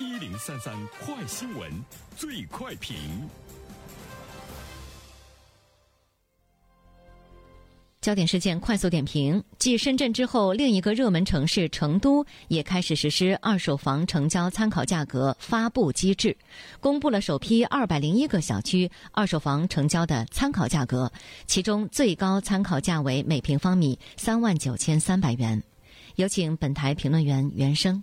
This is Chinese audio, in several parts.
一零三三快新闻，最快评。焦点事件快速点评：继深圳之后，另一个热门城市成都也开始实施二手房成交参考价格发布机制，公布了首批二百零一个小区二手房成交的参考价格，其中最高参考价为每平方米三万九千三百元。有请本台评论员袁生。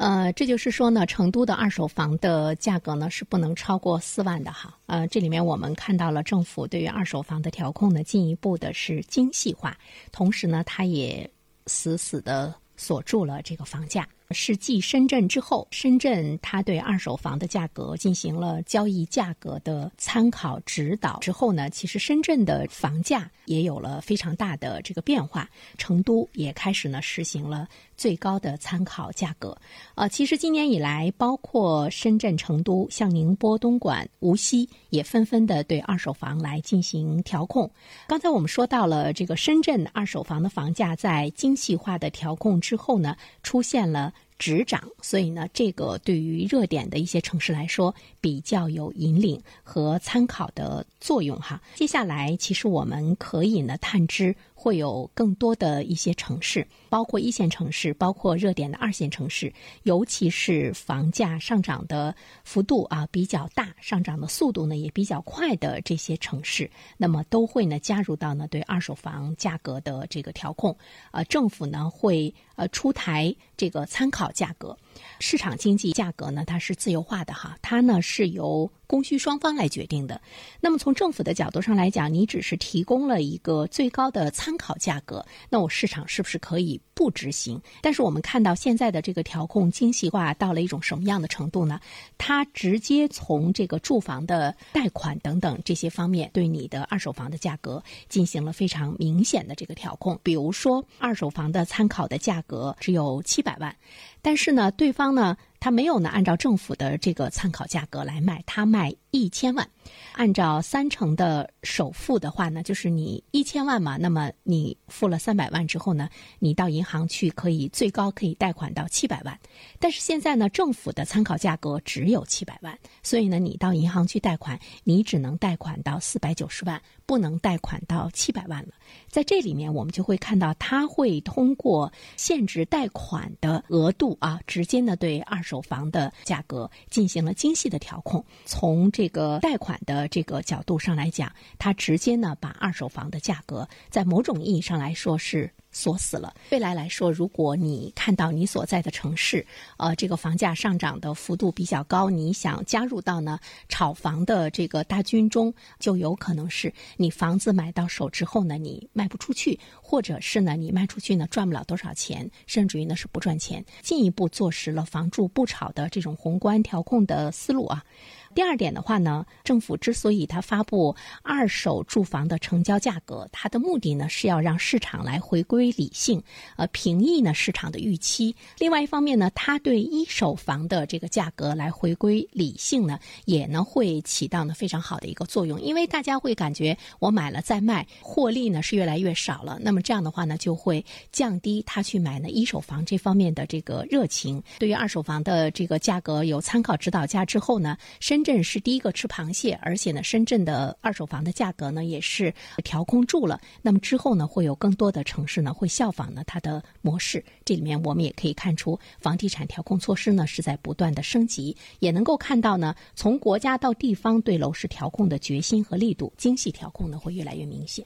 呃，这就是说呢，成都的二手房的价格呢是不能超过四万的哈。呃，这里面我们看到了政府对于二手房的调控呢进一步的是精细化，同时呢，它也死死的锁住了这个房价。是继深圳之后，深圳它对二手房的价格进行了交易价格的参考指导之后呢，其实深圳的房价也有了非常大的这个变化。成都也开始呢实行了最高的参考价格。呃，其实今年以来，包括深圳、成都、像宁波、东莞、无锡也纷纷的对二手房来进行调控。刚才我们说到了这个深圳二手房的房价在精细化的调控之后呢，出现了。止涨，所以呢，这个对于热点的一些城市来说，比较有引领和参考的作用哈。接下来，其实我们可以呢探知。会有更多的一些城市，包括一线城市，包括热点的二线城市，尤其是房价上涨的幅度啊比较大、上涨的速度呢也比较快的这些城市，那么都会呢加入到呢对二手房价格的这个调控。呃，政府呢会呃出台这个参考价格。市场经济价格呢它是自由化的哈，它呢是由。供需双方来决定的。那么从政府的角度上来讲，你只是提供了一个最高的参考价格，那我市场是不是可以不执行？但是我们看到现在的这个调控精细化到了一种什么样的程度呢？它直接从这个住房的贷款等等这些方面，对你的二手房的价格进行了非常明显的这个调控。比如说，二手房的参考的价格只有七百万，但是呢，对对方呢？他没有呢，按照政府的这个参考价格来卖，他卖一千万，按照三成的首付的话呢，就是你一千万嘛，那么你付了三百万之后呢，你到银行去可以最高可以贷款到七百万，但是现在呢，政府的参考价格只有七百万，所以呢，你到银行去贷款，你只能贷款到四百九十万，不能贷款到七百万了。在这里面，我们就会看到，他会通过限制贷款的额度啊，直接呢对二手房的价格进行了精细的调控。从这个贷款的这个角度上来讲，它直接呢把二手房的价格，在某种意义上来说是。锁死了。未来来说，如果你看到你所在的城市，呃，这个房价上涨的幅度比较高，你想加入到呢炒房的这个大军中，就有可能是你房子买到手之后呢，你卖不出去，或者是呢你卖出去呢赚不了多少钱，甚至于呢是不赚钱，进一步坐实了房住不炒的这种宏观调控的思路啊。第二点的话呢，政府之所以它发布二手住房的成交价格，它的目的呢是要让市场来回归理性，呃，平抑呢市场的预期。另外一方面呢，它对一手房的这个价格来回归理性呢，也呢会起到呢非常好的一个作用。因为大家会感觉我买了再卖，获利呢是越来越少了。那么这样的话呢，就会降低他去买呢一手房这方面的这个热情。对于二手房的这个价格有参考指导价之后呢，深。深圳是第一个吃螃蟹，而且呢，深圳的二手房的价格呢也是调控住了。那么之后呢，会有更多的城市呢会效仿呢它的模式。这里面我们也可以看出，房地产调控措施呢是在不断的升级，也能够看到呢，从国家到地方对楼市调控的决心和力度，精细调控呢会越来越明显。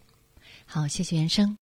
好，谢谢袁生。